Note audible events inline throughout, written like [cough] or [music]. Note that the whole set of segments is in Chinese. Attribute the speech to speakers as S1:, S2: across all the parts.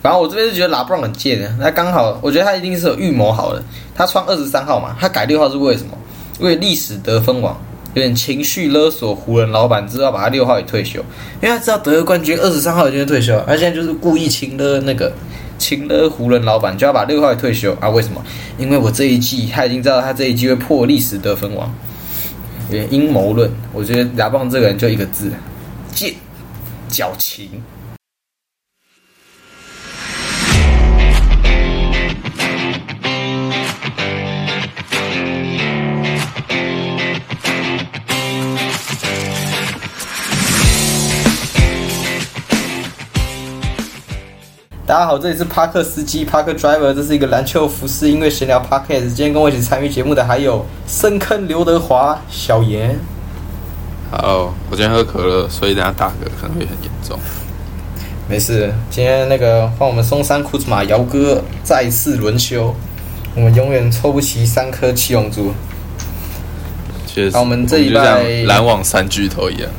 S1: 反正我这边是觉得拉布朗很贱的，他刚好，我觉得他一定是有预谋好的。他穿二十三号嘛，他改六号是为什么？因为历史得分王有点情绪勒索湖人老板，知道把他六号也退休，因为他知道得了冠军二十三号已经退休，他现在就是故意亲勒那个亲勒湖人老板，就要把六号也退休啊？为什么？因为我这一季他已经知道他这一季会破历史得分王，有点阴谋论。我觉得拉布朗这个人就一个字，贱，矫情。大家好，这里是帕克司机 Park Driver，这是一个篮球服饰音乐闲聊 Podcast。今天跟我一起参与节目的还有深坑刘德华、小严。
S2: 好，我今天喝可乐，所以等下打嗝可能会很严重。
S1: 没事，今天那个换我们松山库兹马姚哥再次轮休，我们永远凑不齐三颗七龙珠。
S2: 确实，
S1: 好我们这一
S2: 就像
S1: 拜
S2: 篮网三巨头一样。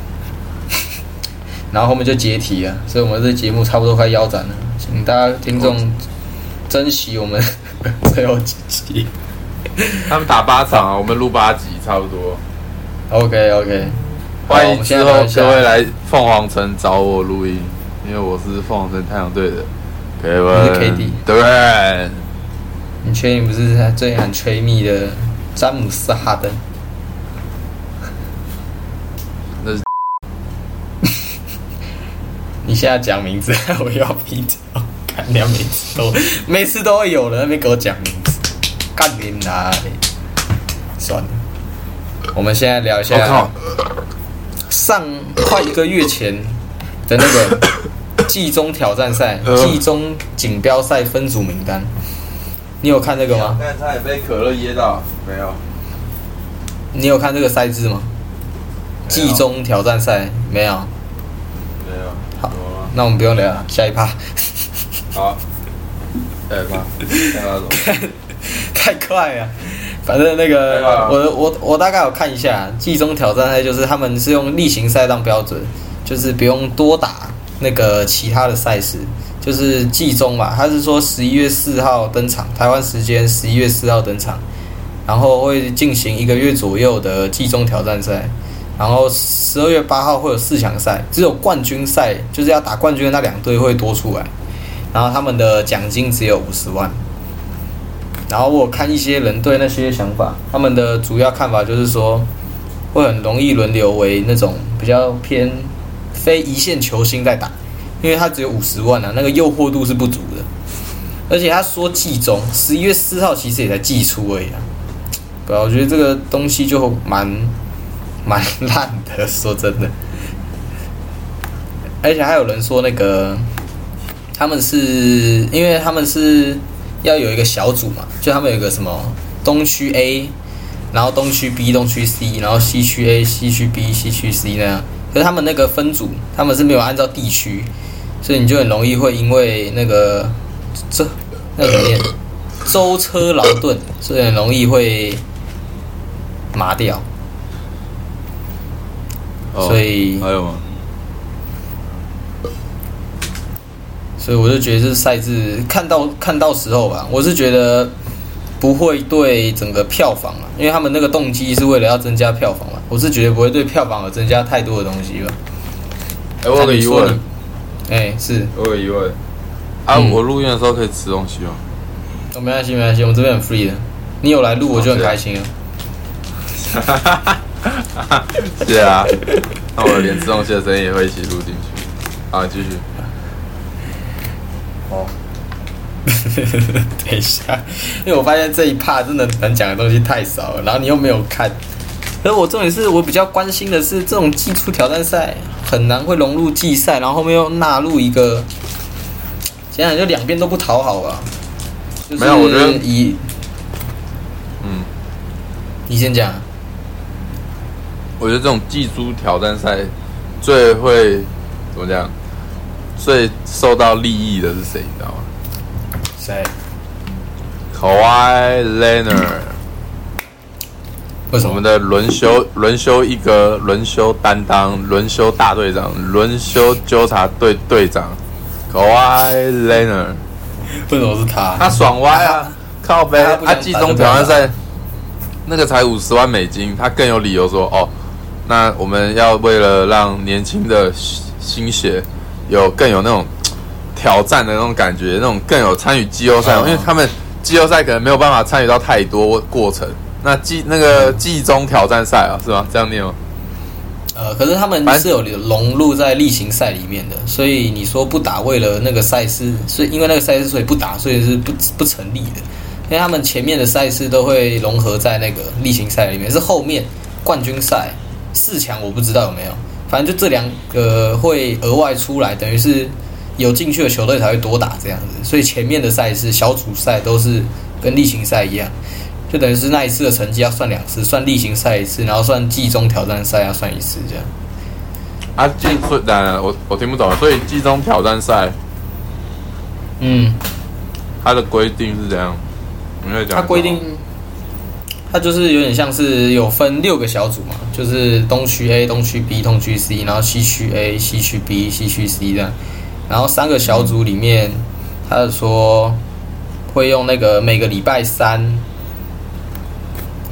S2: [laughs]
S1: 然后后面就解体啊，所以我们这节目差不多快腰斩了，请大家听众珍惜我们 [laughs] 最后几集。
S2: 他们打八场啊，我们录八集差不多。
S1: OK OK，
S2: 欢迎之后各位来凤凰城找我录音，因为我是凤凰城太阳队的 Kevin。
S1: 你是 KD
S2: 对，
S1: 你确定不是他最很吹密的詹姆斯哈登？
S2: 那是
S1: 你现在讲名字，[laughs] 我要逼掉，干掉每次都每次都会有人在那边给我讲名字，干你哪里？算了，我们现在聊一下，上快一个月前的那个 [coughs] 季中挑战赛、
S2: 呃
S1: 季中锦标赛分组名单，你有看这个吗？
S2: 但差点被可乐噎到，没有。
S1: 你有看这个赛制吗？季中挑战赛没有？那我们不用聊了，下一趴。[laughs]
S2: 好。对吧？看到什么？[laughs]
S1: 太快了。反正那个我我我大概有看一下，季中挑战赛就是他们是用例行赛当标准，就是不用多打那个其他的赛事，就是季中嘛。他是说十一月四号登场，台湾时间十一月四号登场，然后会进行一个月左右的季中挑战赛，然后十二月八号会有四强赛，只有冠军赛就是要打冠军的那两队会多出来，然后他们的奖金只有五十万。然后我看一些人对那些想法，他们的主要看法就是说，会很容易轮流为那种比较偏非一线球星在打，因为他只有五十万啊，那个诱惑度是不足的。而且他说季中十一月四号其实也才季初而已啊，对，我觉得这个东西就蛮蛮烂的，说真的。而且还有人说那个他们是因为他们是要有一个小组嘛，就他们有个什么东区 A，然后东区 B、东区 C，然后西区 A、西区 B、西区 C 那样。可是他们那个分组，他们是没有按照地区，所以你就很容易会因为那个这那个怎么念舟车劳顿，所以很容易会麻掉。
S2: 哦
S1: 所以
S2: 还有吗？
S1: 所以我就觉得这赛制看到看到时候吧，我是觉得不会对整个票房啊，因为他们那个动机是为了要增加票房嘛，我是觉得不会对票房而增加太多的东西吧。
S2: 哎，我有个疑问，
S1: 哎、是，
S2: 我有个疑问。啊，
S1: 嗯
S2: 我录音的时候可以吃东西吗？
S1: 哦，没关系没关系，我们这边很 free 的，你有来录我就很开心了。[laughs] [laughs]
S2: 是啊，那我连吃东西的声音也会一起录进去。好，继续。
S1: 哦，[laughs] 等一下，因为我发现这一趴真的能讲的东西太少了，然后你又没有看。而我重点是我比较关心的是，这种技术挑战赛很难会融入季赛，然后后面又纳入一个，想想就两边都不讨好吧。就是
S2: 没有我觉得
S1: 以
S2: 嗯，
S1: 你先讲，
S2: 我觉得这种季租挑战赛最会怎么讲？最受到利益的是谁？你知道吗
S1: 谁
S2: ？？Kawhi Leonard，
S1: 为什么
S2: 我们？的轮休轮休一哥，轮休担当，轮休大队长，轮休纠察队队长，Kawhi Leonard，
S1: 为什么是他？
S2: 他爽歪啊，[laughs] 靠背，
S1: 他
S2: 季中挑战赛那个才五十万美金，他更有理由说哦，那我们要为了让年轻的新血有更有那种挑战的那种感觉，那种更有参与季后赛，
S1: 哦
S2: 因为他们季后赛可能没有办法参与到太多过程。那季那个季中挑战赛啊，是吗？这样念吗？
S1: 呃，可是他们是有融入在例行赛里面的，所以你说不打，为了那个赛事，所以因为那个赛事所以不打，所以是不不成立的。因为他们前面的赛事都会融合在那个例行赛里面，是后面冠军赛四强我不知道有没有，反正就这两个会额外出来，等于是有进去的球队才会多打这样子，所以前面的赛事小组赛都是跟例行赛一样。就等于是那一次的成绩要算两次，算例行赛一次，然后算季中挑战赛要算一次，这样。
S2: 啊，季所以我我听不懂，所以季中挑战赛
S1: 嗯，
S2: 它的规定是怎样？你会讲？
S1: 它规定，它就是有点像是有分六个小组嘛，就是东区 A、东区 B、东区 C，然后西区 A、西区 B、西区 C 这样。然后三个小组里面，他说会用那个每个礼拜三，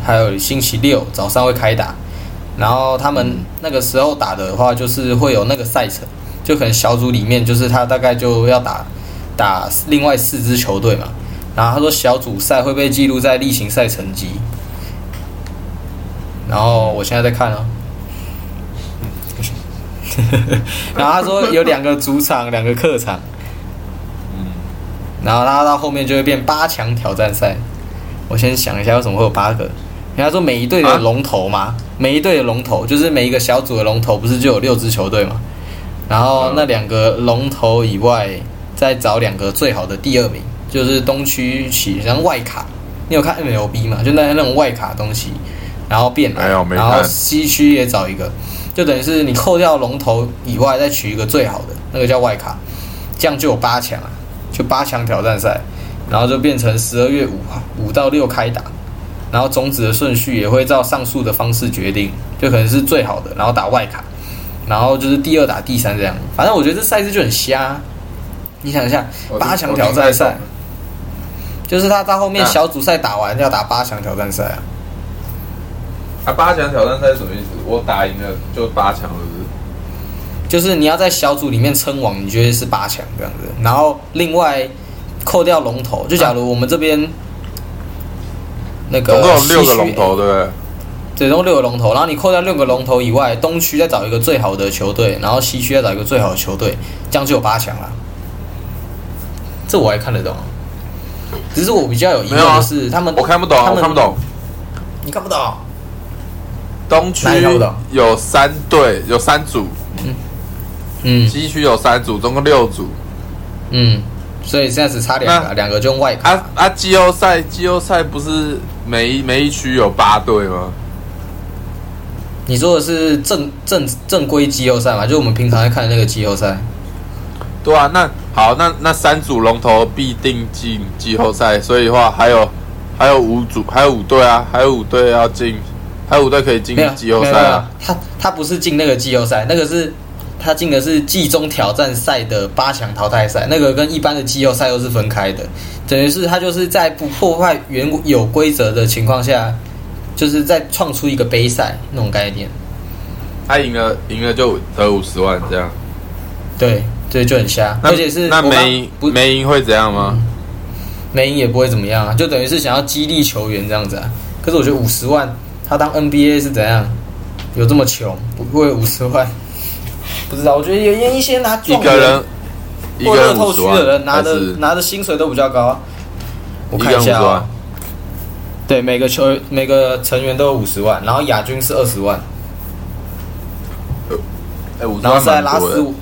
S1: 还有星期六早上会开打。然后他们那个时候打的话，就是会有那个赛程，就可能小组里面就是他大概就要打打另外四支球队嘛。然后他说小组赛会被记录在例行赛成绩。然后我现在在看啊，[laughs] 然后他说有两个主场，两个客场，
S2: 嗯，
S1: 然后他到后面就会变八强挑战赛。我先想一下为什么会有八个。人家说每一队的龙头嘛，每一队的龙头就是每一个小组的龙头，不是就有六支球队嘛？然后那两个龙头以外，再找两个最好的第二名，就是东区起像外卡，你有看 MLB 嘛？就那那种外卡东西，然后变然后
S2: 看
S1: 西区也找一个，就等于是你扣掉龙头以外，再取一个最好的，那个叫外卡，这样就有八强啊，就八强挑战赛，然后就变成十二月五号五到六开打，然后种子的顺序也会照上述的方式决定，就可能是最好的，然后打外卡，然后就是第二打第三这样。反正我觉得这赛制就很瞎。你想一下，八强挑战赛，就是他到后面小组赛打完要打八强挑战赛啊。
S2: 啊，八强挑战赛是什么意思？我打赢了就八强？
S1: 就是你要在小组里面称王，你觉得是八强这样子。然后另外扣掉龙头，就假如我们这边那个
S2: 总共有六个龙头，对不对？
S1: 对，总共六个龙头，然后你扣掉六个龙头以外，东区再找一个最好的球队，然后西区再找一个最好的球队，这样就有八强了。这我还看得懂，只是我比较有疑问的是，他们
S2: 我看不懂，
S1: 他们
S2: 我看不懂。
S1: 你看不懂？
S2: 东区有三队，有三组；
S1: 嗯
S2: 西区有三组，总共六组。
S1: 嗯，所以现在只差两个，两个就用外卡。
S2: 啊啊！季后赛，季后赛不是每一每一区有八队吗？
S1: 你说的是正正正规季后赛嘛？就我们平常在看的那个季后赛。
S2: 对啊，那好，那那三组龙头必定进季后赛，所以的话还有还有五组，还有五队啊，还有五队要进，还有五队可以进季后赛啊。
S1: 他他不是进那个季后赛，那个是他进的是季中挑战赛的八强淘汰赛，那个跟一般的季后赛又是分开的。等于是他就是在不破坏原有规则的情况下，就是在创出一个杯赛那种概念。
S2: 他赢了，赢了就得五十万这样。
S1: 对，对，就很瞎，
S2: 那
S1: 而且是
S2: 那没赢
S1: 不
S2: 没赢会怎样吗？
S1: 没赢也不会怎么样啊，就等于是想要激励球员这样子啊。可是我觉得五十万，他当 NBA 是怎样？有这么穷？不会五十万？不知道，我觉得有有一些拿
S2: 一
S1: 状元
S2: 个人一
S1: 或
S2: 个
S1: 乐透区的
S2: 人五十万，
S1: 人拿的拿的薪水都比较高啊。我看一下啊、
S2: 万？
S1: 对，每个球每个成员都有五十万，然后亚军是二十万，
S2: 哎，五十
S1: 然后
S2: 万
S1: 再拉十
S2: 蛮多的。
S1: 五。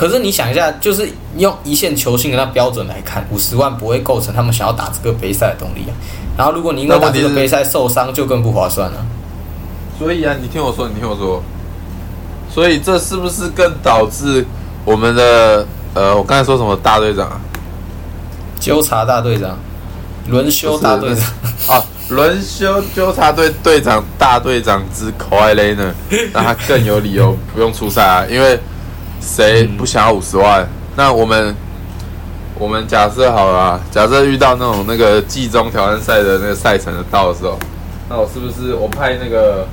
S1: 可是你想一下，就是用一线球星的那标准来看，五十万不会构成他们想要打这个杯赛的动力啊。然后如果你因为打这个杯赛受伤，就更不划算了。
S2: 所以啊，你听我说，你听我说，所以这是不是更导致我们的呃，我刚才说什么大队长啊？
S1: 纠察大队长，轮休大队长，
S2: 啊，轮休纠察队队长大队长之 i l e n 让他更有理由不用出赛啊，因为谁不想要五十万？那我们我们假设好了啊，假设遇到那种那个季中挑战赛的那个赛程的到的时候，那我是不是我派那个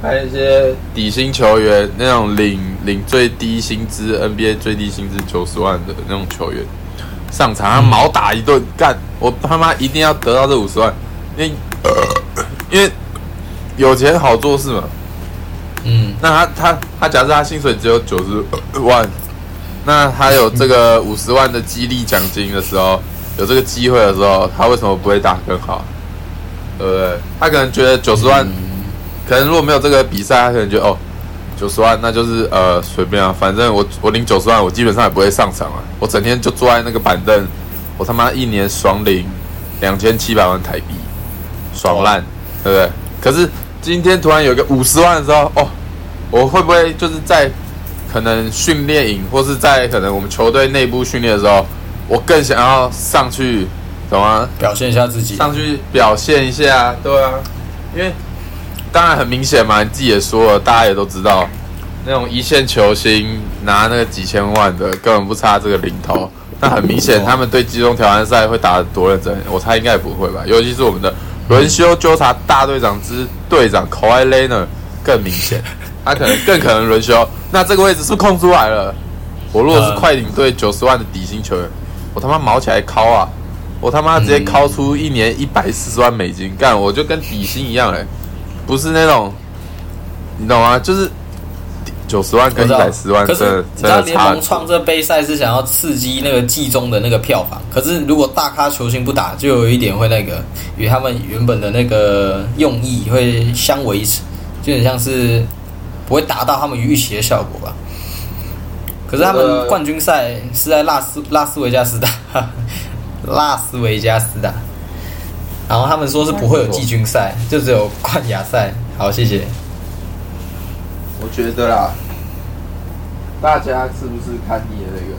S2: 派一些底薪球员，那种领领最低薪资 NBA 最低薪资九十万的那种球员上场，他毛打一顿干，我他妈一定要得到这五十万，因为 [coughs] 因为有钱好做事嘛。
S1: 嗯，
S2: 那他他他假设他薪水只有九十万，那他有这个五十万的激励奖金的时候，有这个机会的时候，他为什么不会打更好？对不对？他可能觉得九十万，可能如果没有这个比赛，他可能觉得哦，九十万那就是呃随便啊，反正我我领九十万，我基本上也不会上场啊，我整天就坐在那个板凳，我他妈一年爽领两千七百万台币，爽烂，对不对？可是今天突然有个五十万的时候，哦，我会不会就是在可能训练营或是在可能我们球队内部训练的时候，我更想要上去，懂吗？
S1: 表现一下自己。
S2: 上去表现一下，对啊，因为当然很明显嘛，你自己也说了，大家也都知道，那种一线球星拿那个几千万的，根本不差这个零头。那很明显，他们对集中挑战赛会打得多认真，我猜应该也不会吧。尤其是我们的轮休纠察大队长之队长 Kawhi Leonard 更明显，[laughs] 他可能更可能轮休。那这个位置是不是空出来了？我如果是快艇队九十万的底薪球员，我他妈毛起来敲啊！我他妈直接敲出一年一百四十万美金，干我就跟底薪一样嘞，不是那种，你懂吗？就是九十万跟一百四十万，
S1: 可是你知道联。盟创这杯赛是想要刺激那个季中的那个票房，可是如果大咖球星不打，就有一点会那个与他们原本的那个用意会相维持，就很像是不会达到他们预期的效果吧。可是他们冠军赛是在拉斯拉斯维加斯打，[laughs] 拉斯维加斯打，然后他们说是不会有季军赛，就只有冠亚赛。好，谢谢。
S2: 我觉得啦，大家是不是看腻了那个？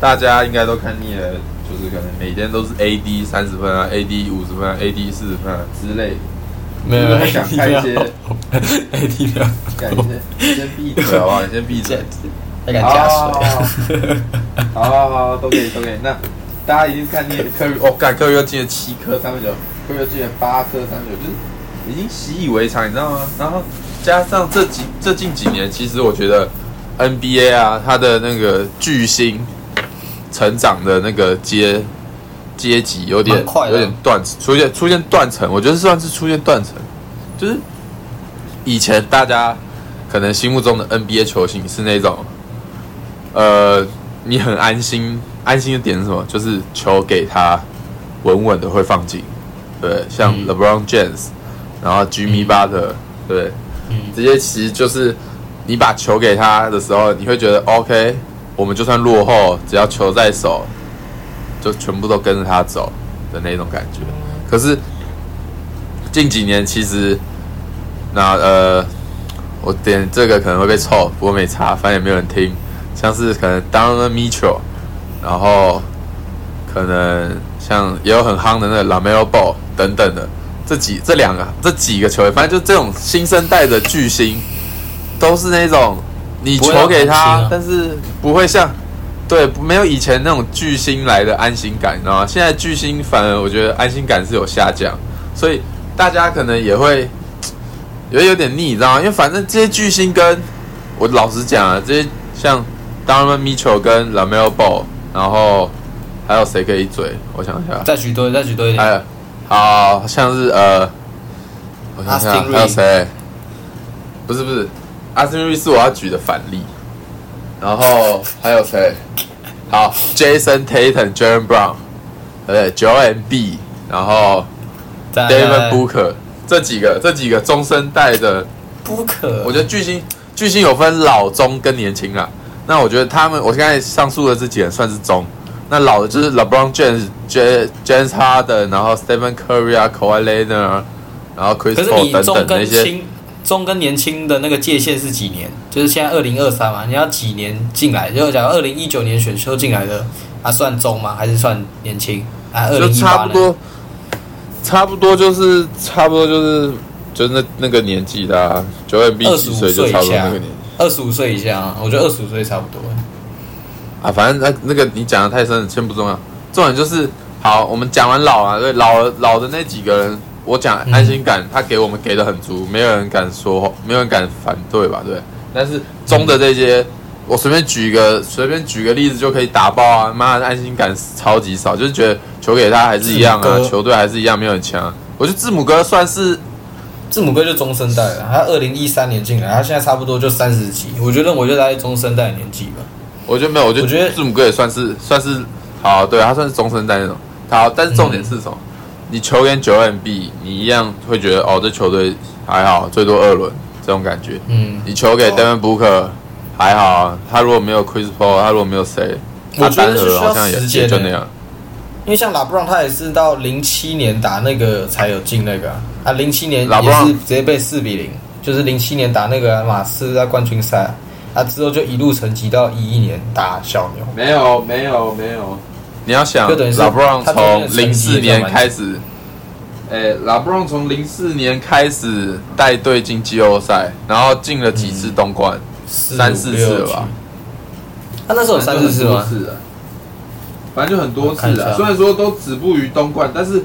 S2: 大家应该都看腻了，就是可能每天都是 AD 三十分啊，AD 五十分啊，AD 四十分啊之类的。
S1: 没有，没有
S2: 我想看一些
S1: AD 没有，
S2: 干你先你先闭嘴好不好？你先闭嘴。
S1: 还敢加水？
S2: 好好好，都可以都可以。那大家已经看腻了科瑞，哦，干科瑞又进了七颗三分球，科瑞又进了八颗三分球，就是已经习以为常，你知道吗？然后加上这几这近几年，其实我觉得 NBA 啊，它的那个巨星成长的那个阶阶级有点
S1: 快
S2: 有点断出现出现断层，我觉得算是出现断层，就是以前大家可能心目中的 NBA 球星是那种，呃，你很安心，安心的点是什么？就是球给他稳稳的会放进，对，像
S1: 嗯
S2: LeBron James，然后 Jimmy Butler，对，
S1: 嗯
S2: 这些其实就是你把球给他的时候，你会觉得 OK，我们就算落后，只要球在手，就全部都跟着他走的那种感觉。可是近几年其实，那呃，我点这个可能会被臭，不过没查，反正也没有人听。像是可能 Donovan Mitchell，然后可能像也有很夯的那个 Lamelo Ball 等等的，这几这两个这几个球员，反正就这种新生代的巨星，都是那种你球给他，但是不会像对没有以前那种巨星来的安心感，你知道吗？现在巨星反而我觉得安心感是有下降，所以大家可能也会 [tsk] 也会有点腻，你知道吗？因为反正这些巨星跟我老实讲啊，这些像 Donovan Mitchell 跟 Lamelo Ball，然后还有谁可以嘴？我想一下，
S1: 再举多，再举多一
S2: 还
S1: 点。
S2: 有好像是呃，我想想还有谁？不是不是，阿斯瑞是我要举的反例，然后还有谁？好，Jason Tatum、Jalen Brown，对不对？Joel M B，然后 David Booker 这几个这几个中生代的
S1: ，Booker，，
S2: 我觉得巨星巨星有分老中跟年轻啊。那我觉得他们，我现在上述的这几人算是中。那老的就是 LeBron James、J James Harden，然后 Stephen Curry 啊、Kawhi Leonard，然后 Chris
S1: 可是
S2: Paul 等等那些。
S1: 跟轻中跟年轻的那个界限是几年？就是现在二零二三嘛，你要几年进来？就假如二零一九年选秀进来的，啊算中吗？还是算年轻？啊，二
S2: 就
S1: 零一八呢？
S2: 差不多，差不多就是差不多就是就那那个年纪的、啊，九 M B
S1: 25
S2: 几岁就差不多那个年纪。
S1: 二十五岁以下啊，我觉得二十五岁差不多。
S2: 啊，反正那那个你讲的太深了，先不重要。重点就是，好，我们讲完老啊，对老老的那几个人，我讲安心感，他给我们给的很足，没有人敢说，没有人敢反对吧？对。但是中的这些，我随便举一个，随便举个例子就可以打爆啊！妈的，安心感超级少，就是觉得球给他还是一样啊，球队还是一样没有很强。我觉得字母哥算是。
S1: 字母哥就中生代了，他二零一三年进来，他现在差不多就三十几，我觉得我就在中生代年纪吧。
S2: 我觉得没有，我觉得字母哥也算是算是好，对他算是中生代那种。好，但是重点是什么？你球员九 M B，你一样会觉得哦，这球队还好，最多二轮这种感觉。嗯，你球给 Devin Booker 还好，他如果没有 Chris Paul，他如果没有谁，他单核好像也也就那样。
S1: 因为像拉布朗，他也是到零七年打那个才有进那个啊，零七年也是直接被四比零，就是零七年打那个马刺在冠军赛，啊之后就一路成绩到一一年打小牛。
S2: 没有没有没有，你要想，拉布朗从零四年开始，哎，拉布朗从零四年开始带队进季后赛，然后进了几次东冠，三四次了吧？
S1: 他那时候有三四次吗？
S2: 反正就很多次了，虽然说都止步于东冠，但是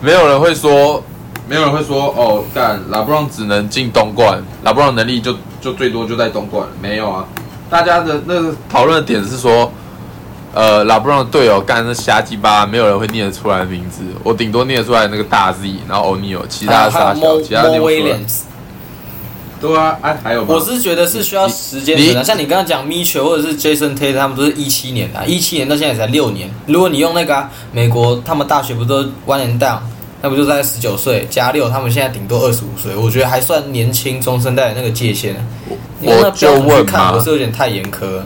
S2: 没有人会说，没有人会说哦，干拉布朗只能进东冠，拉布朗能力就就最多就在东冠，没有啊。大家的那个讨论的点是说，呃，拉布朗的队友干那瞎鸡巴，没有人会念得出来的名字，我顶多念得出来那个大 Z，然后欧尼尔，其他傻小，其他念不出来。对啊，哎，还有吗？
S1: 我是觉得是需要时间的。像你刚刚讲 Mitchell 或者是 Jason Tate，他们都是一七年的，一七年到现在才六年。如果你用那个美国，他们大学不都 one and down，那不就在十九岁加六，他们现在顶多二十五岁，我觉得还算年轻中生代的那个界限。
S2: 我就问看，
S1: 我是有点太严苛。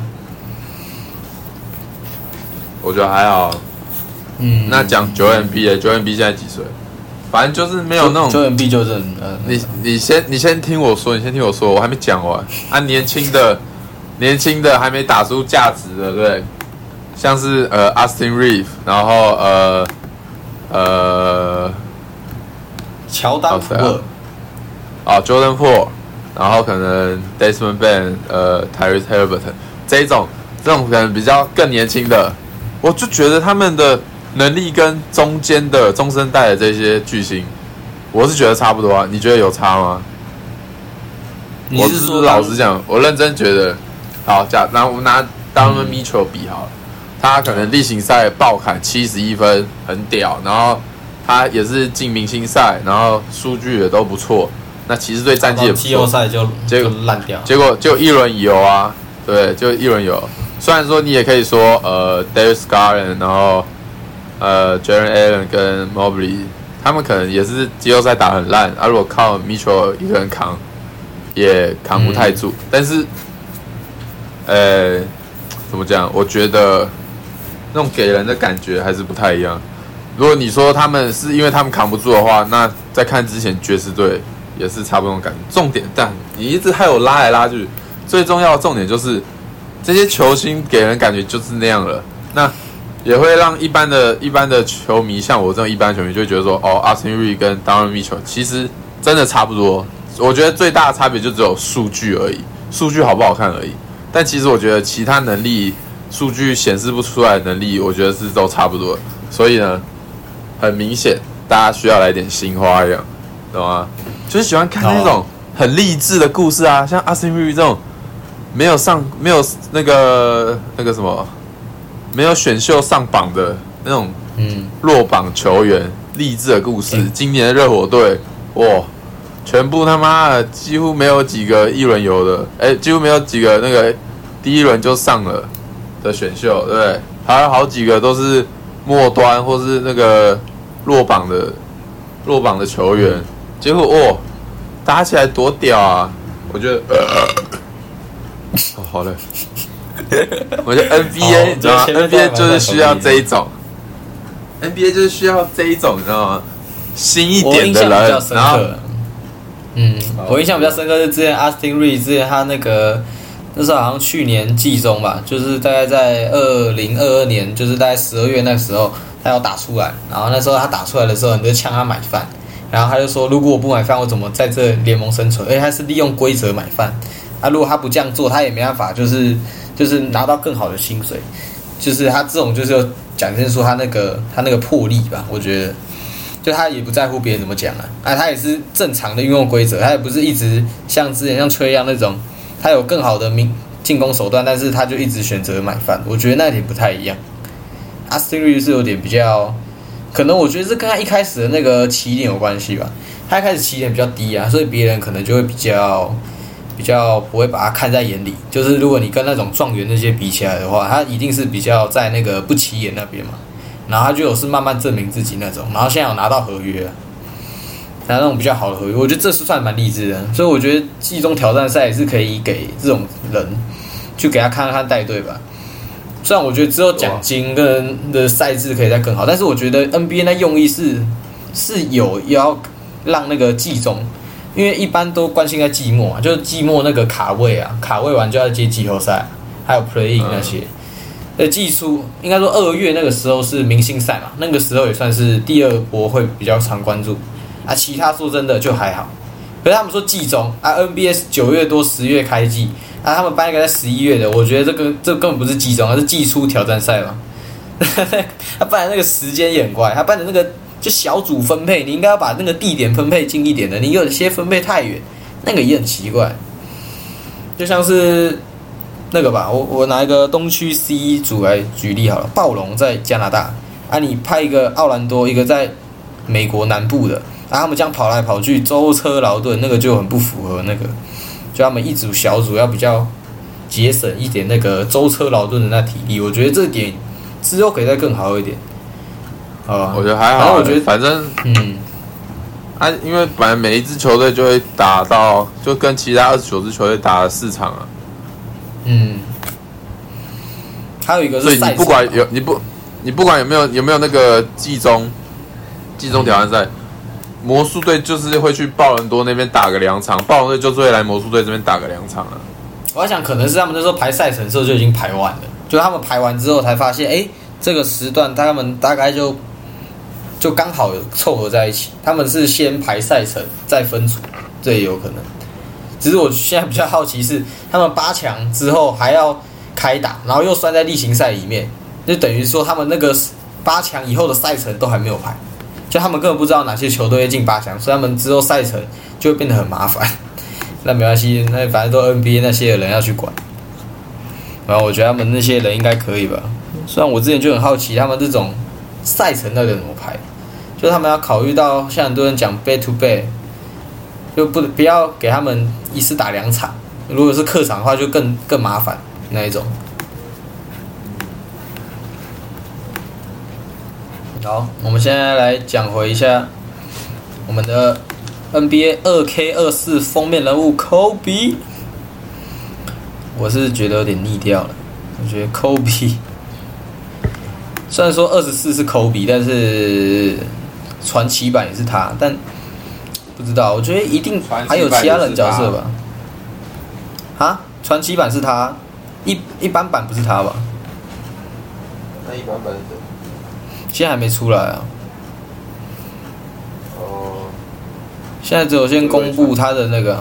S2: 我觉得还好。嗯，那讲九 M B 的九 M B 现在几岁？反正就是没有那种，
S1: 九人 B 就是
S2: 呃，你你先你先听我说，你先听我说，我还没讲完。啊，年轻的，年轻的还没打出价值的，对，像是呃，Austin Reeve，然后呃呃，
S1: 乔丹普尔，
S2: 啊，Jordan Po，然后可能 Desmond Ben，呃，Tyrese Halliburton 这种这种可能比较更年轻的，我就觉得他们的。能力跟中间的中生代的这些巨星，我是觉得差不多啊。你觉得有差吗？我是说，老实讲，我认真觉得，好，假拿我们拿 Donovan Mitchell 比好了，他可能例行赛爆砍七十一分，很屌，然后他也是进明星赛，然后数据也都不错。那骑士队战绩也不错。季
S1: 后赛就
S2: 结果
S1: 烂掉，
S2: 结果就一轮游啊，对，就一轮游。虽然说你也可以说，呃，David Garland，然后。呃，Jaren Allen 跟 Mobley，他们可能也是季后赛打很烂，啊，如果靠 Mitchell 一个人扛，也扛不太住。但是，呃，怎么讲？我觉得那种给人的感觉还是不太一样。如果你说他们是因为他们扛不住的话，那在看之前爵士队也是差不多感觉。重点，但你一直还有拉来拉去，最重要的重点就是这些球星给人感觉就是那样了。那也会让一般的一般的球迷，像我这种一般球迷，就会觉得说，哦，阿森瑞跟 Darren Mitchell 其实真的差不多。我觉得最大的差别就只有数据而已，数据好不好看而已。但其实我觉得其他能力，数据显示不出来的能力，我觉得是都差不多。所以呢，很明显，大家需要来点新花样，懂吗？就是喜欢看那种很励志的故事啊，像阿森瑞这种没有上没有那个那个什么。没有选秀上榜的那种，嗯，落榜球员励志的故事。今年的热火队，哇，全部他妈的几乎没有几个一轮游的，哎，几乎没有几个那个第一轮就上了的选秀，对不对？还有好几个都是末端或是那个落榜的落榜的球员，结果哦，打起来多屌啊！我觉得，[coughs] 哦，好嘞。我觉得 NBA，你知道吗？NBA 就是需要这一种，NBA 就是需要这一种，你知道吗？新一点的人，然后，
S1: 嗯，我印象比较深刻是之前 Austin Reed 之前他那个那时候好像去年季中吧，就是大概在二零二二年，就是大概十二月那时候他要打出来，然后那时候他打出来的时候，你就呛他买饭，然后他就说如果我不买饭，我怎么在这联盟生存？而且他是利用规则买饭。啊，如果他不这样做，他也没办法，就是就是拿到更好的薪水。就是他这种，就是讲真说他那个他那个魄力吧，我觉得，就他也不在乎别人怎么讲啊，啊，他也是正常的运用规则，他也不是一直像之前像崔一样那种，他有更好的明进攻手段，但是他就一直选择买饭，我觉得那点不太一样。阿斯汀瑞是有点比较，可能我觉得是跟他一开始的那个起点有关系吧，他一开始起点比较低啊，所以别人可能就会比较。比较不会把他看在眼里，就是如果你跟那种状元那些比起来的话，他一定是比较在那个不起眼那边嘛。然后他就有是慢慢证明自己那种，然后现在有拿到合约，拿那种比较好的合约，我觉得这是算蛮励志的。所以我觉得季中挑战赛是可以给这种人去给他看看带队吧。虽然我觉得只有奖金跟的赛制可以再更好，但是我觉得 NBA 的用意是是有要让那个季中。因为一般都关心在季末啊，就是季末那个卡位啊，卡位完就要接季后赛，还有 play in 那些。呃，季初应该说二月那个时候是明星赛嘛，那个时候也算是第二波会比较常关注啊。其他说真的就还好，可是他们说季中啊，NBA 九月多十月开季啊，他们办一个在十一月的，我觉得这个这根本不是季中，而是季初挑战赛嘛。[laughs] 他办的那个时间也很怪，他办的那个。就小组分配，你应该要把那个地点分配近一点的。你有些分配太远，那个也很奇怪。就像是那个吧，我我拿一个东区 C 组来举例好了。暴龙在加拿大，啊，你派一个奥兰多，一个在美国南部的，啊，他们这样跑来跑去，舟车劳顿，那个就很不符合那个。就他们一组小组要比较节省一点那个舟车劳顿的那体力，我觉得这点之后可以再更好一点。
S2: 我觉得还好，
S1: 我觉得
S2: 反正嗯，啊，因为本来每一支球队就会打到，就跟其他二十九支球队打了四场啊。
S1: 嗯，还有一个是，
S2: 所以你不管有你不你不管有没有有没有那个季中季中挑战赛，魔术队就是会去鲍伦多那边打个两场，鲍伦队就是会来魔术队这边打个两场啊。
S1: 我在想，可能是他们那时候排赛程时候就已经排完了，就他们排完之后才发现，哎，这个时段他们大概就。就刚好凑合在一起，他们是先排赛程再分组，这也有可能。只是我现在比较好奇是，他们八强之后还要开打，然后又算在例行赛里面，就等于说他们那个八强以后的赛程都还没有排，就他们根本不知道哪些球队会进八强，所以他们之后赛程就会变得很麻烦。[laughs] 那没关系，那反正都 NBA 那些人要去管。然后我觉得他们那些人应该可以吧。虽然我之前就很好奇，他们这种赛程那个怎么排。就他们要考虑到，像很多人讲 back to bay，就不不要给他们一次打两场。如果是客场的话，就更更麻烦那一种。好，我们现在来讲回一下我们的 NBA 二 K 二四封面人物 Kobe。我是觉得有点腻掉了，我觉得 Kobe [laughs] 虽然说二十四是 Kobe，但是。传奇版也是他，但不知道，我觉得一定还有其他人角色吧。啊，传奇版是他，一一般版不是他吧？
S2: 那一般版是谁？
S1: 现在还没出来啊。
S2: 哦。
S1: 现在只有先公布他的那个，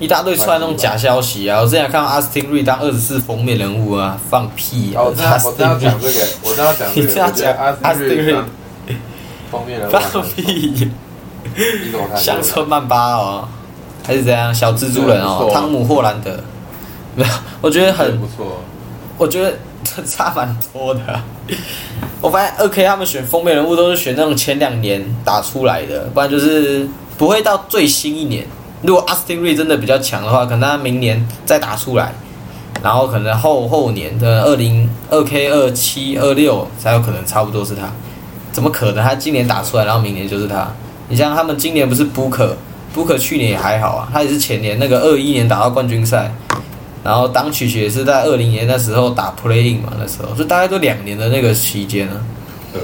S1: 一大堆出来那种假消息啊！我之前看到阿斯汀瑞当二十四封面人物啊，放屁！
S2: 哦，我这样讲这个，我这样讲这个，你这样讲阿斯汀瑞。
S1: 放屁！乡村曼巴哦，还是怎样？小蜘蛛人哦，汤姆霍兰德，没有，我觉得很
S2: 不错。
S1: 我觉得差蛮多的。[laughs] 我发现二 K 他们选封面人物都是选那种前两年打出来的，不然就是不会到最新一年。如果阿斯汀瑞真的比较强的话，可能他明年再打出来，然后可能后后年的二零二 K 二七二六才有可能差不多是他。怎么可能？他今年打出来，然后明年就是他。你像他们今年不是 Booker，Booker 去年也还好啊，他也是前年那个二一年打到冠军赛，然后当曲曲也是在二零年那时候打 Playing 嘛，那时候就大概都两年的那个期间呢。呃，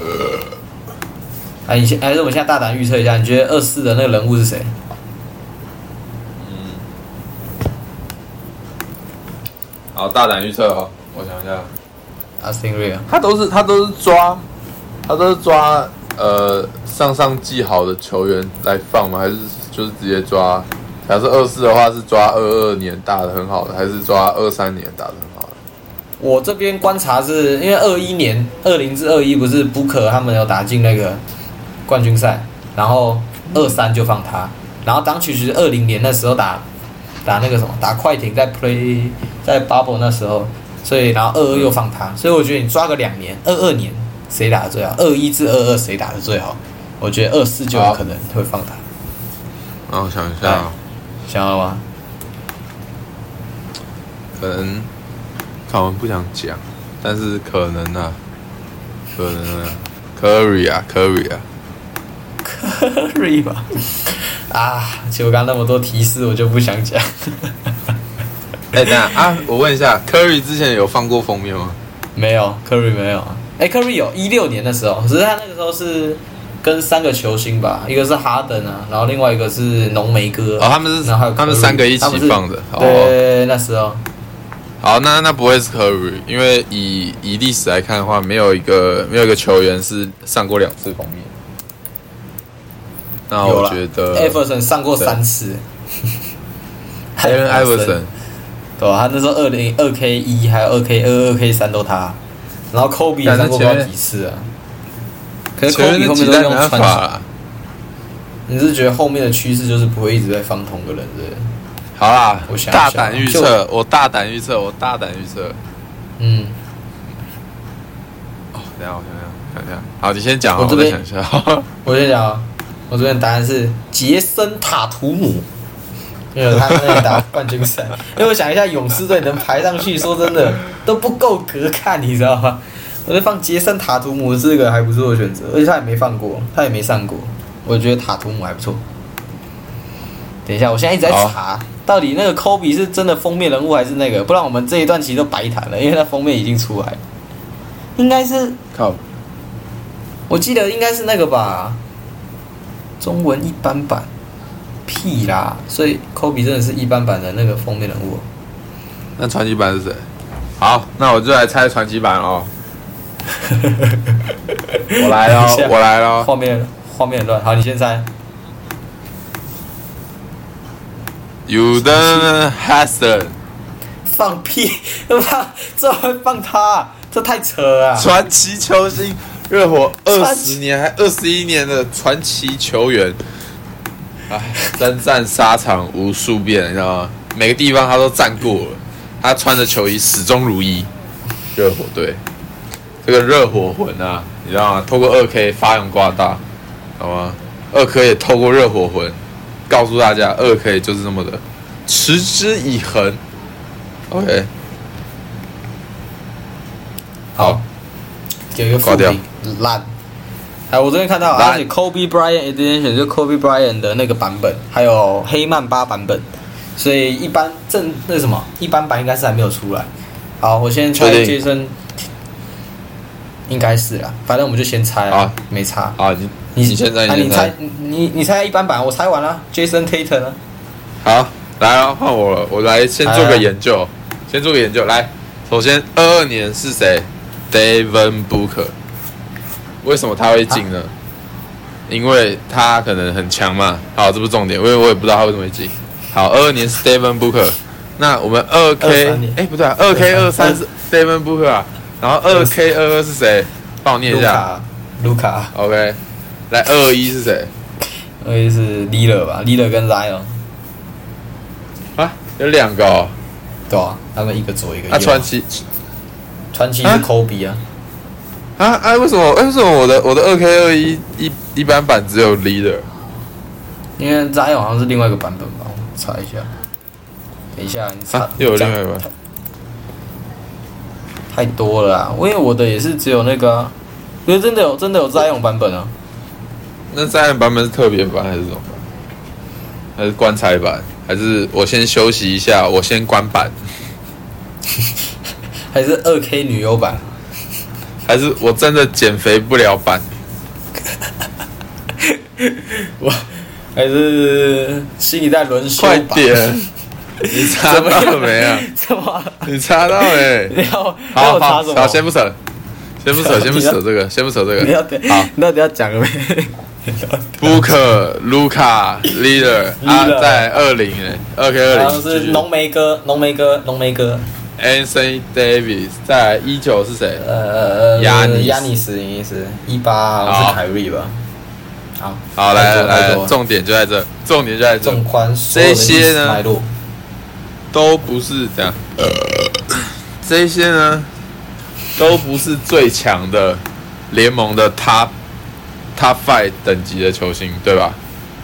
S1: 哎，你先，还是我们现在大胆预测一下，你觉得二四的那个人物是谁？
S2: 嗯，好，大胆预测哦，我想一下
S1: ，Austin Real，
S2: 他都是他都是抓。他都是抓呃上上季好的球员来放吗？还是就是直接抓假设二四的话是抓二二年打的很好的，还是抓二三年打的很好的？
S1: 我这边观察是因为二一年二零至二一不是布克他们有打进那个冠军赛，然后二三就放他，然后当曲是二零年那时候打打那个什么打快艇在 play 在 bubble 那时候，所以然后二二又放他，所以我觉得你抓个两年，二二年谁打的最好？二一至二二谁打的最好？我觉得二四就有可能会放他，
S2: 然后想一下哦，
S1: 想了吗？
S2: 可能看我们不想讲，但是可能啊，可能啊，Curry 啊，Curry 啊
S1: ，Curry 吧，[laughs] 啊，其实我刚刚那么多提示，我就不想讲。[laughs]
S2: 哎、等下啊，我问一下，Curry 之前有放过封面吗？
S1: 没有，Curry 没有啊。哎，Curry 有一六年的时候，只是他那个时候是跟三个球星吧，一个是哈登啊，然后另外一个是浓眉哥。
S2: 哦，他们是
S1: 然后还有
S2: 他们三个一起放的。哦，
S1: 对，那时候
S2: 好，那那不会是 Curry，因为以以历史来看的话，没有一个没有一个球员是上过两次封面。那我觉得
S1: Everson 上过三次。[laughs]
S2: Allen Iverson
S1: 对吧？他那时候二零二 K 一还有二 K 二二 K 三都他，然后 Kobe 也上过不知道几次啊。可是
S2: 前面
S1: Kobe 后面都
S2: 几代没办
S1: 用传球，
S2: 法啦。
S1: 你是觉得后面的趋势就是不会一直在放同个人的？
S2: 好啦
S1: 我，想一
S2: 大胆预测，我大胆预测，我大胆预测。
S1: 嗯，
S2: 哦，等下我想想想想，好，你先讲哦，我
S1: 我这边
S2: 想一下。[laughs]
S1: 我先讲啊，我这边答案是杰森塔图姆，因为他那里打冠军赛。[laughs] 因为我想一下，勇士队能排上去，说真的都不够格看，你知道吗？我觉得放杰森塔图姆是个还不错的选择，而且他也没放过，他也没上过，我觉得塔图姆还不错。等一下，我现在一直在查，到底那个科比是真的封面人物还是那个？不然我们这一段其实都白谈了，因为他封面已经出来了，应该是
S2: 靠，
S1: 我记得应该是那个吧，中文一般版，屁啦！所以科比真的是一般版的那个封面人物。
S2: 那传奇版是谁？好，那我就来猜传奇版哦。[laughs] 我来喽
S1: 等一下，
S2: 我来了。
S1: 画面画面很乱，好，你先猜。
S2: Uden Hassan，
S1: 放屁！放 [laughs] 这会放他，这太扯了啊！
S2: 传奇球星，热火二十年还二十一年的传奇球员，哎，征战沙场无数遍，你知道吗？每个地方他都站过了，他穿着球衣始终如一。热火队，这个热火魂啊，你知道吗？透过二 K 发扬光大，好吗？二 K 也透过热火魂告诉大家，二 K 就是这么的持之以恒。OK，好，
S1: 给个
S2: 挂掉
S1: 烂。哎，我这边看到，
S2: 烂
S1: 而且 Kobe Bryant Edition 就 Kobe Bryant 的那个版本，还有黑曼巴版本，所以一般正那什么一般版应该是还没有出来。好，我先猜
S2: 确定
S1: Jason，应该是啦，反正我们就先猜啊，没差。
S2: 啊，你
S1: 你
S2: 你现在
S1: 啊，
S2: 你
S1: 猜你你猜一般版，我猜完了，Jason Tatum 呢，
S2: 好，来啊，换我了，我来先做个研究，先做个研究。来，首先二二年是谁？Devin Booker。为什么他会进呢？因为他可能很强嘛。好，这不是重点，因为我也不知道他为什么会进。好，二二年是 Devin Booker。那我们二
S1: K，23 年
S2: 哎，不对啊，二 K 二三是 Devin Booker 啊。然后二 K 二二是谁？帮我念一下。
S1: 卢卡
S2: ，，OK，来二二一是谁？
S1: 二一是 Leader 吧，Leader 跟 Zion，
S2: 啊，有两个哦。
S1: 对啊，他们一个左一个右。
S2: 啊，传奇
S1: 传奇是
S2: 啊
S1: Kobe 啊，
S2: 啊啊！为什么？为什么我的我的二 K 二一一一般版只有 leader？
S1: 因为 Zion 好像是另外一个版本吧，我查一下。等一下，你查、
S2: 啊又有另外一个版
S1: 太多了啊！因为我的也是只有那个、啊，可是真的有真的有 Zion 版本啊，
S2: 那在用版本是特别版还是什么版？还是棺材版？还是我先休息一下，我先关版？[laughs]
S1: 还是二 K 女优版？
S2: 还是我真的减肥不了版？[laughs]
S1: 我还是新一代轮休
S2: 快
S1: 版？
S2: 点！你查到了没啊？[laughs]
S1: 怎么？
S2: 你查到没？
S1: 你要要
S2: 好好？好，先不扯，先不扯，先不扯这个，先不扯这 [laughs]
S1: 你要
S2: 个。好
S1: 你到底要讲了没？[laughs]
S2: Booker、Luca、Leader 啊在二零诶，二 K 二
S1: 然后是
S2: 零
S1: 浓眉哥，浓眉哥，浓眉哥。
S2: Anthony Davis，在一九是谁？
S1: 呃，
S2: 亚尼斯
S1: 亚尼斯，亚尼斯，一八好像
S2: 好
S1: 是凯瑞吧？好，
S2: 好，来来，重点就在这，重点就在这
S1: 纵，宽
S2: 这些呢都不是这样，这些呢，都不是最强的联盟的 Top Top Five 等级的球星，对吧？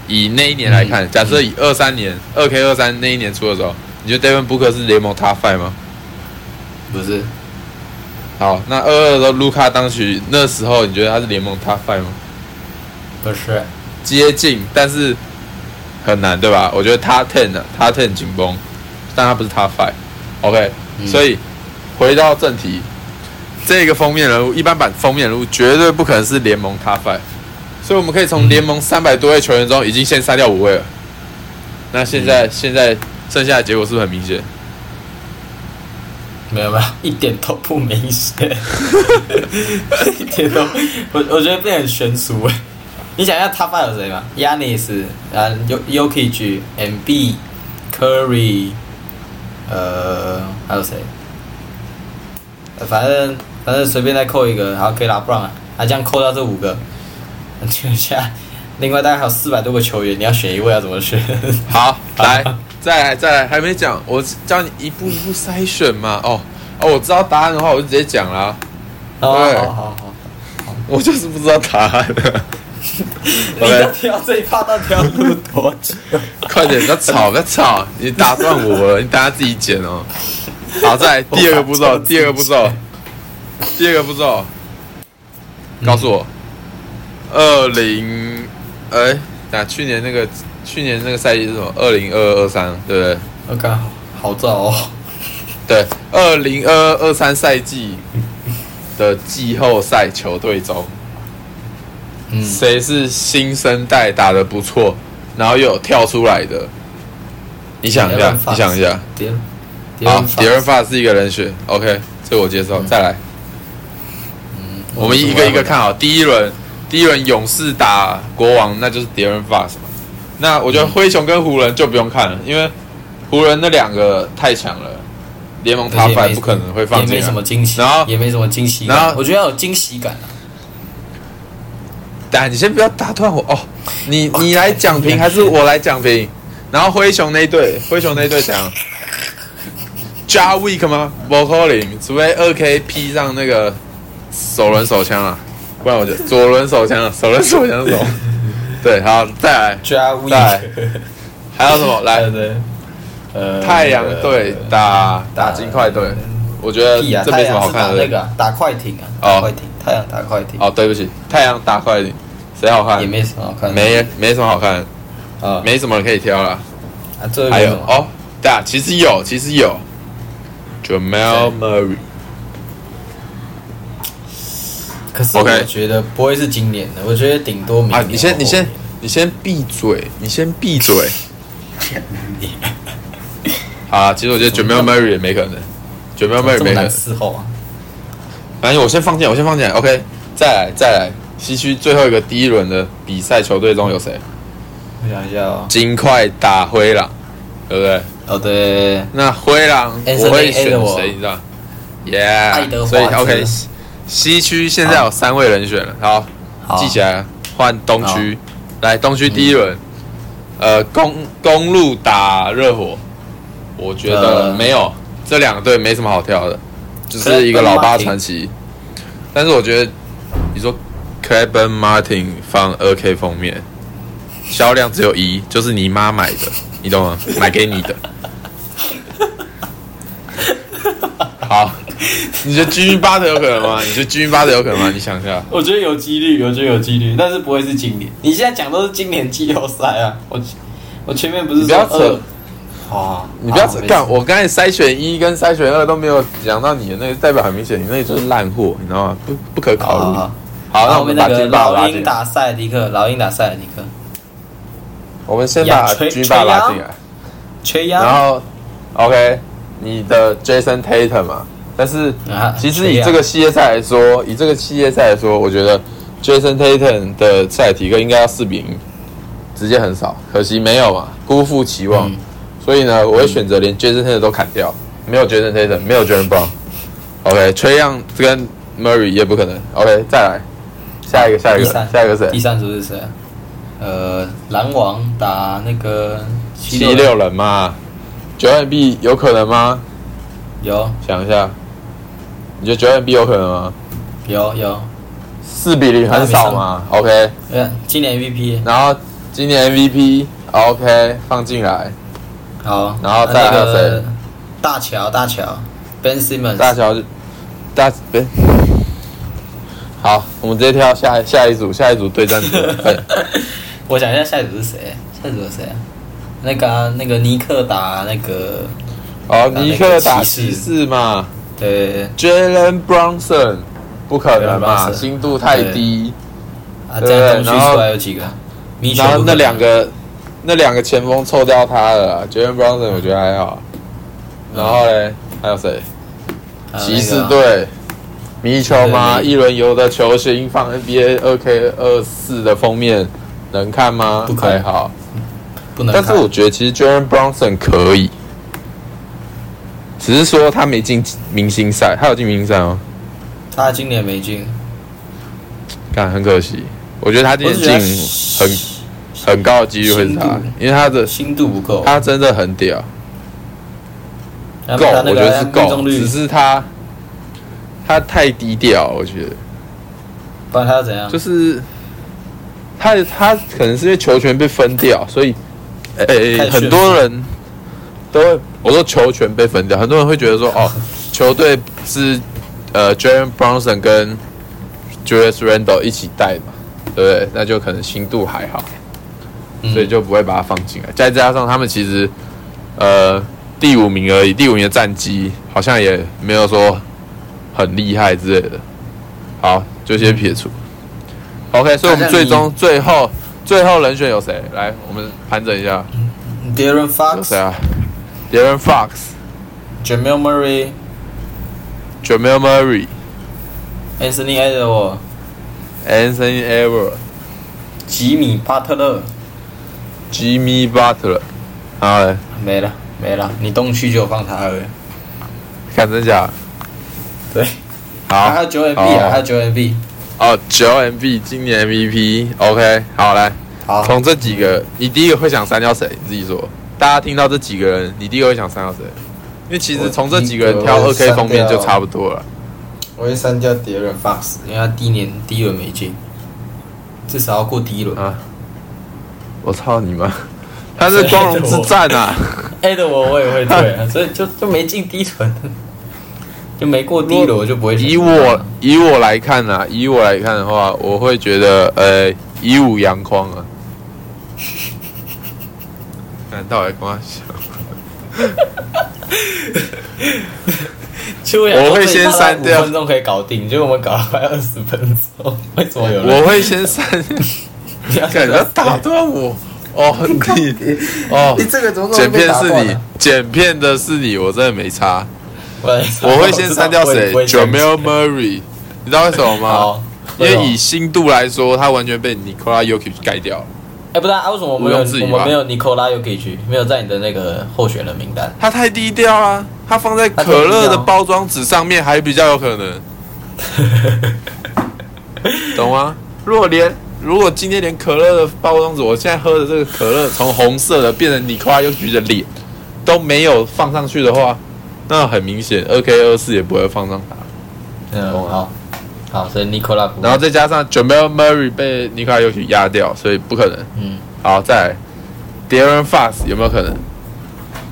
S2: 以那一年来看，
S1: 嗯
S2: 假设以二三年二 K 二三那一年出的时候，你觉得 Devin Booker 是联盟 Top Five 吗？
S1: 不是
S2: 好，那二二的时候，卢卡当时那时候，你觉得他是联盟 Top Five 吗？
S1: 不是，
S2: 接近，但是很难，对吧？我觉得 Top Ten 呢，Top Ten 紧绷，但他不是 Top Five。OK，、
S1: 嗯
S2: 所以回到正题，这个封面人物，一般版封面人物绝对不可能是联盟 Top Five，所以我们可以从联盟三百多位球员中，已经先筛掉五位了。那现在、现在剩下的结果是不是很明显？
S1: 没有没有，一点都不明显，[laughs] 一点都，我我觉得变得很悬殊哎。你想一下，Top Five 有谁吗？Yanis，啊，Yo Yokich、MB、Curry，呃，还有谁？呃反正反正随便再扣一个，好，可以拉布朗啊，啊，这样扣到这五个，就下，另外大概还有四百多个球员，你要选一位要怎么选？[laughs]
S2: 好，来，再来，再来，还没讲，我教你一步一步筛选嘛。哦，哦，我知道答案的话，我就直接讲啦。
S1: 好
S2: 对
S1: 好好好。
S2: 我就是不知道答案。[laughs]
S1: 你要挑这一趴到底要录多久？
S2: 快点，不要吵，不要吵，你打断我了，你等下自己剪哦。好，再来第二个步骤，第二个步骤，第二个步骤，告诉我，二零，哎，那去年那个去年那个赛季是什么？二零二二三，对不对？
S1: 我靠，好早哦！
S2: 对，二零二二三赛季的季后赛球队中，
S1: 嗯，
S2: 谁是新生代打的不错，然后又有跳出来的？你想一下，你想一下。好，迪伦法是一个人选，OK，这我接受。再来，
S1: 嗯
S2: 我们一个一个看好。第一轮，第一轮勇士打国王，那就是迪伦法嘛。那我觉得灰熊跟湖人就不用看了，因为湖人那两个太强了，联盟
S1: 而且
S2: Top Five 不可能会放进来
S1: 也没什。么惊喜，
S2: 然后
S1: 也没什么惊喜感，
S2: 然后
S1: 我觉得要有惊喜感啊。
S2: 但你先不要打断我哦，你你来讲评还是我来讲评？然后灰熊那一队，灰熊那一队怎样？加 Week 吗？？Vocaling，，除非二 K P 上那个首轮手枪啊，不然我就左轮手枪啊，首轮手枪是什么？[laughs] 对，好，再来，
S1: 加
S2: Week，还有什么？来，
S1: 对，呃，
S2: 太阳队打打金块队，我觉得这没什么好看的。
S1: 打那个啊打快艇啊，
S2: 哦
S1: 快艇，太阳打快艇，
S2: 哦，对不起，太阳打快点，谁好看
S1: 也？没什么好看的，
S2: 没没什么好看的，
S1: 啊，
S2: 没什么可以挑了。
S1: 啊，最后
S2: 还有哦，对啊，其实有，其实有，Jamal Murray，
S1: 可是我觉得不会是今年的，我觉得顶多明
S2: 啊，
S1: 年。
S2: 你先，你先，你先闭嘴，你先闭嘴。[laughs] 好啊，其实我觉得 Jamal Murray 也没可能，Jamal Murray 没可能。
S1: 伺候啊？
S2: 反正我先放进来，我先放进来，OK，再来，再来。西区最后一个第一轮的比赛球队中有谁？
S1: 我想一下哦，
S2: 金块打灰狼，对不对？
S1: 哦对，
S2: 那灰狼我会选谁？你知道
S1: 耶
S2: ？Yeah，所以 OK，西西区现在有三位人选了，好，
S1: 好
S2: 记起来，换东区。来，东区第一轮，呃，公公路打热火，我觉得
S1: 呃
S2: 没有这两个队没什么好挑的，就是一个老八传奇。但是我觉得，你说 c l e b e n Martin 放二 K 封面，销量只有一，就是你妈买的，你懂吗？买给你的。[laughs] 好，你觉得 Jimmy 巴特有可能吗？你觉得 Jimmy 巴特有可能吗？你想一下。
S1: 我觉得有几率，我觉得有几率，但是不会是今年。你现在讲都是今年季后赛啊，我我前面不是
S2: 你不要扯
S1: 说二，好，
S2: 你不要
S1: 好没事
S2: 干！我刚才筛选一跟筛选二都没有讲到你的那个，代表很明显，你那个就是烂货，你知道吗？不不可考虑。
S1: 好
S2: 好，那我
S1: 后面那个。老鹰打塞尔迪克，老鹰打塞尔迪克，
S2: 我们先把
S1: 呀吹
S2: 军霸拉进来，
S1: 缺氧，
S2: 然后 OK，你的 Jason Tatum 嘛，但是
S1: 啊
S2: 其实以这个系列赛来说，以这个系列赛来说，我觉得 Jason Tatum 的赛体克应该要四比零，直接很少，可惜没有嘛，辜负期望。
S1: 嗯。
S2: 所以呢，我会选择连 Jason Tatum 都砍掉，没有 Jason Tatum，没有 Jalen Brown。OK，崔样跟 Murray 也不可能。OK，再来下一个，下一个
S1: 第三，
S2: 下一个谁
S1: 第？三组是谁啊？呃，篮网打那个
S2: 七六人嘛，九万 B 有可能吗？
S1: 有
S2: 想一下，你觉得九万 B 有可能吗？
S1: 有有，
S2: 四比零很少嘛？OK，
S1: 呃，今年 MVP
S2: 然后今年 MVP OK 放进来，
S1: 好，
S2: 然后再来还有
S1: 那个
S2: 谁
S1: 大乔大乔 Ben Simmons
S2: 大乔大别。好，我们直接跳下下一组，下一组对战组。[laughs]
S1: 我想一下下一组是谁？下一组是谁啊？那个啊、那个尼克打那个，
S2: 哦，尼克打
S1: 骑士
S2: 嘛
S1: 对
S2: ，Jalen Brunson 不可能嘛心度太低。
S1: 啊，
S2: 对
S1: 这样东
S2: 然后
S1: 区出来有几个？
S2: 然后那两个那两个前锋凑掉他了，Jalen Brunson 我觉得还好。然后嘞，还有谁？
S1: 啊
S2: 骑士
S1: 那个
S2: 队，米球吗？一轮游的球星放 NBA 二 K 二四的封面，能看吗？
S1: 不可以。
S2: 还好，
S1: 不能，
S2: 但是我觉得其实 Jaren Brunson 可以，只是说他没进明星赛，他有进明星赛吗？
S1: 他今年没进，
S2: 看很可惜，我觉得他今年进很很高的几率会是他，因为他的
S1: 心度不够，
S2: 他真的很屌，
S1: 他
S2: 够，我觉得是够，只，是他他太低调，我觉得。
S1: 不然他要怎样？
S2: 就是他他可能是因为球权被分掉，所以诶、很多人都会我说球权被分掉，很多人会觉得说哦，[laughs] 球队是呃 Jalen Brunson 跟 Julius Randle 一起带嘛，对不对？那就可能心度还好，
S1: 嗯
S2: 所以就不会把它放进来。再加上他们其实呃第五名而已，第五名的战绩好像也没有说很厉害之类的。好，就先撇除。OK，所以我们最终最后最后人选有谁？来，我们盘整一下
S1: ，Darren Fox、
S2: 谁啊？Darren Fox、
S1: Jamal Murray、
S2: Jamal Murray、
S1: Anthony Edwards、
S2: Anthony Edwards、
S1: 吉米巴特勒
S2: ，Jimmy Butler。好嘞，
S1: 没了没了，你东区就放他而已。
S2: 看真假？
S1: 对，
S2: 好，
S1: 还有九 MB 啊，还有九 MB。
S2: 哦，九 M B 今年 MVP。OK，好来，
S1: 好，
S2: 从这几个，你第一个会想删掉谁？你自己说。大家听到这几个人，你第一个会想删掉谁？因为其实从这几个人挑二 K 封面就差不多了。
S1: 我会删掉 Darren Fox，因为他第一年第一轮没进，至少要过第一轮。
S2: 啊！我操你妈！[laughs] 他是光荣之战啊！
S1: 哎的我我也会退啊，所以就就没进第一轮，就没过第一轮，我就不会
S2: 以我以我来看啊，以我来看的话，我会觉得呃，以武扬匡啊。难道还跟我笑？
S1: 其实我想
S2: 我会先删掉
S1: 五分钟可以搞定，结果我们搞了快二十分钟，为什么有人？
S2: 我会先删，[laughs]
S1: 你要
S2: 感觉打断我哦，你哦 [laughs]
S1: 你，这个怎么
S2: 剪片是你，剪片的是你，我真的没差。
S1: 我
S2: 我会先删掉谁？Jamal
S1: Murray。
S2: 你知道为什么吗？因为以新度来说，他完全被 Nikola Jokic 盖掉了。
S1: 哎，不是啊，为什么我们没有
S2: 毋庸置疑吧
S1: 我们没有 Nikola Jokic 没有在你的那个候选人名单？
S2: 它太低调啊！它放在可乐的包装纸上面还比较有可能，[laughs] 懂吗？如果连如果今天连可乐的包装纸，我现在喝的这个可乐从红色的变成尼夸又橘的脸都没有放上去的话，那很明显二 K 二四也不会放上它。
S1: 嗯，好，好，所以 Nikola
S2: 然后再加上 Jamal Murray 被尼克拉又去压掉，所以不可能。
S1: 嗯，
S2: 好，再来 Darren Fox 有没有可能？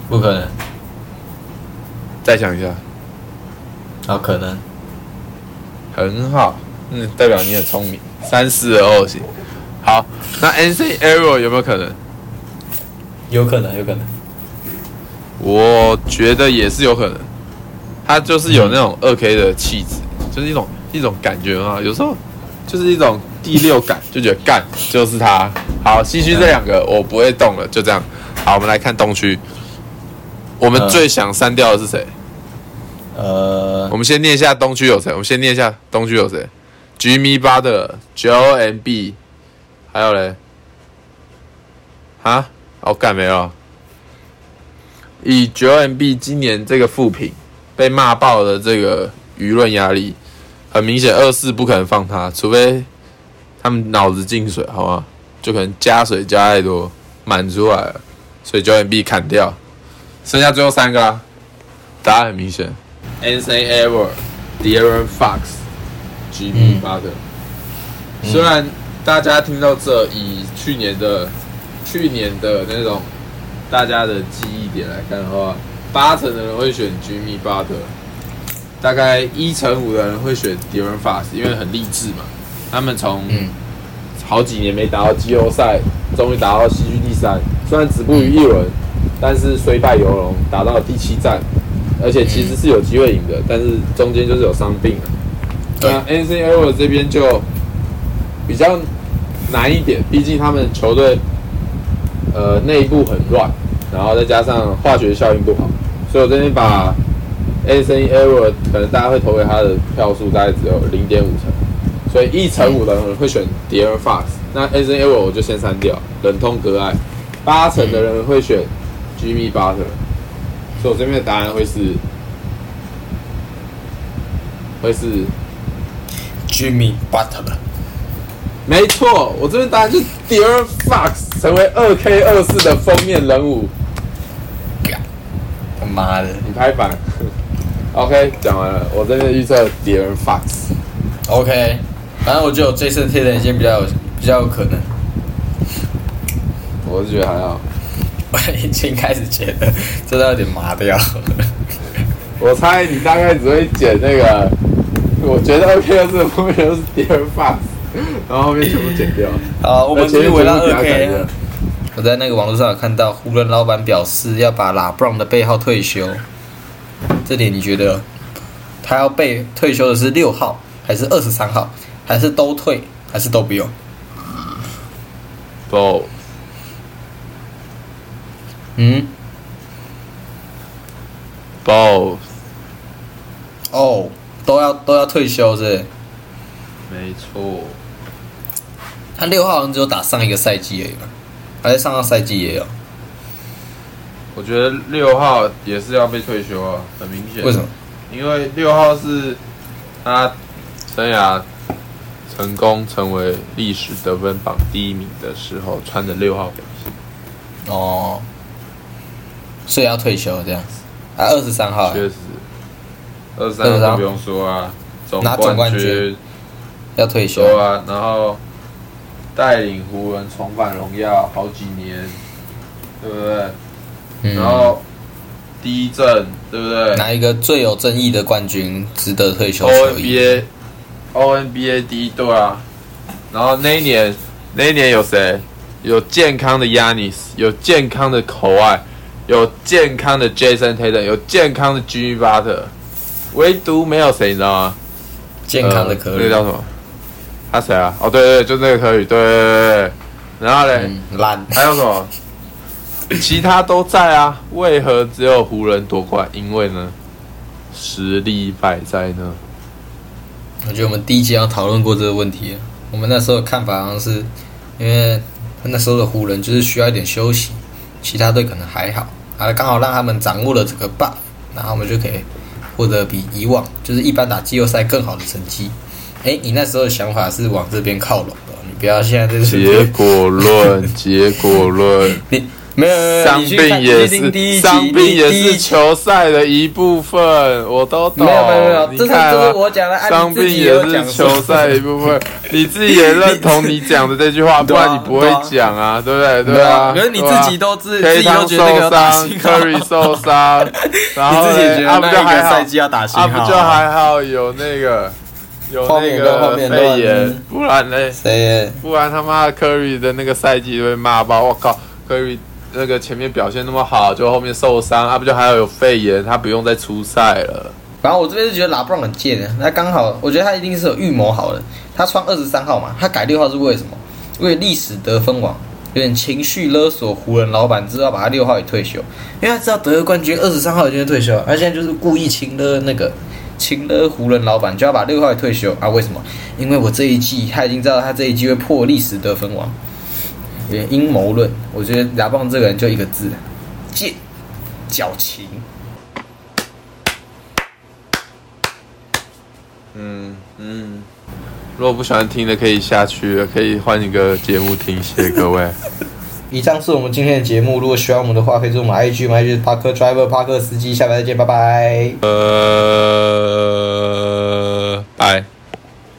S1: 不可能，
S2: 再想一下，
S1: 好，可能，
S2: 很好，嗯，代表你很聪明，三四二二型。好，那 NC Arrow 有没有可能？
S1: 有可能，有可能。
S2: 我觉得也是有可能，他就是有那种二 K 的气质，就是一种一种感觉啊，有时候就是一种第六感，就觉得干就是他。好，西区这两个我不会动了，就这样。好，我们来看东区，我们最想删掉的是谁？
S1: 呃，
S2: 我们先念一下东区有谁？我们先念一下东区有谁？Jimmy Butler、Joel M B，还有嘞，啊，哦，干没有。以 Joel M B 今年这个负评被骂爆的这个舆论压力，很明显二四不可能放他，除非他们脑子进水，好吗？就可能加水加太多，满出来了，所以 Joel M B 砍掉，剩下最后三个啊，答案很明显。Anthony Edwards、De'Aaron Fox、Jimmy Butler。虽然大家听到这，以去年的去年的那种大家的记忆点来看的话，八成的人会选 Jimmy Butler，大概一成五的人会选 De'Aaron Fox，因为很励志嘛。他们从好几年没打到季后赛，终于打到西区第三，虽然止步于一轮，但是虽败犹荣，打到了第七战。而且其实是有机会赢的，但是中间就是有伤病了。那 N C L 这边就比较难一点，毕竟他们球队呃内部很乱，然后再加上化学效应不好，所以我这边把 N C L 可能大家会投给他的票数大概只有零点五成，所以一成五的人会选 Dear Fox，那 N C L 我就先删掉，忍痛割爱。八成的人会选 Jimmy Butler。所以我这边的答案会是，会是
S1: Jimmy Butler。
S2: 没错，我这边答案就是 Dear Fox 成为二 K 二四的封面人物。
S1: 他妈的，
S2: 你拍板。[laughs] OK，讲完了。我这边预测 Dear Fox。
S1: OK，反正我觉得 Jason Tatum 已经比较有比较有可能。
S2: 我是觉得还好。[laughs]
S1: 我已经开始觉得真的有点麻掉。
S2: 我猜你大概只会剪那个，我觉得 OK 的是后面都是 Dear Fox，[laughs] 然后后面全部剪掉。[laughs]
S1: 好，我们继续回到二 K。我在那个网络上有看到湖人老板表示要把拉布朗的背号退休，这点你觉得他要被退休的是六号，还是二十三号，还是都退，还是都不用？
S2: 不。
S1: 嗯
S2: ，both，
S1: 哦，都要都要退休是？
S2: 没错。
S1: 他六号好像只有打上一个赛季而已嘛，还是上个赛季也有？
S2: 我觉得六号也是要被退休啊，很明显。
S1: 为什么？
S2: 因为六号是他生涯成功成为历史得分榜第一名的时候穿的六号表现。
S1: 哦。所以要退休这样子，啊，二十三号，
S2: 确实，二十三号不用说啊，
S1: 拿总冠军要退休
S2: 啊，然后带领湖人重返荣耀好几年，对不对？然后第一阵，对不对？
S1: 拿一个最有争议的冠军，值得退休。
S2: O N B A，O N B A 第一队啊，然后那一年，那一年有谁？有健康的 Yanis，有健康的口爱。有健康的 Jason Taylor，有健康的 Jimmy Butler，唯独没有谁，你知道吗？
S1: 健康的科
S2: 那个叫什么？他谁啊？哦，对对对，就那个科宇，对对对。然后嘞，
S1: 烂。
S2: 还有什么？其他都在啊，为何只有湖人夺冠？因为呢，实力摆在呢。
S1: 我觉得我们第一集要讨论过这个问题。我们那时候看法好像是，因为那时候的湖人就是需要一点休息，其他队可能还好。啊，刚好让他们掌握了这个 buff，然后我们就可以获得比以往就是一般打季后赛更好的成绩。哎，你那时候的想法是往这边靠拢的，你不要现在这
S2: 是结果论，结果论。[laughs]
S1: 你。没有，
S2: 伤病也是伤病也是球赛的一部分，我都懂。
S1: 没有没有没有，这是这是我讲的，
S2: 伤病也是球赛一部分，[laughs] 你自己也认同你讲的这句话，[laughs] 不然你不会讲啊，对不对？对啊。
S1: 可是你自己都自自己都觉得受
S2: 伤，Curry 受伤，然后
S1: 啊不就还好，他
S2: 不就还好有那个有那个肺炎，不然嘞，
S1: 谁？
S2: 不然他妈 Curry 的那个赛季被骂爆，我靠，Curry。那个前面表现那么好，就后面受伤，他不就还要有肺炎，他不用再出赛了。
S1: 然后我这边是觉得拉布朗很贱的，那刚好，我觉得他一定是有预谋好的。他穿二十三号嘛，他改六号是为什么？为历史得分王，有点情绪勒索湖人老板，知道把他六号也退休，因为他知道得了冠军二十三号已经退休，他现在就是故意轻勒那个请了湖人老板就要把六号退休啊？为什么？因为我这一季他已经知道他这一季会破历史得分王，有点阴谋论。我觉得亚棒这个人就一个字，贱，矫情。
S2: 嗯嗯，如果不喜欢听的可以下去了，可以换一个节目听，谢谢各位。[laughs]
S1: 以上是我们今天的节目，如果需要我们的话，可以做我们 I G，I G Park Driver Park 司机，下回再见，拜拜。
S2: 呃，拜。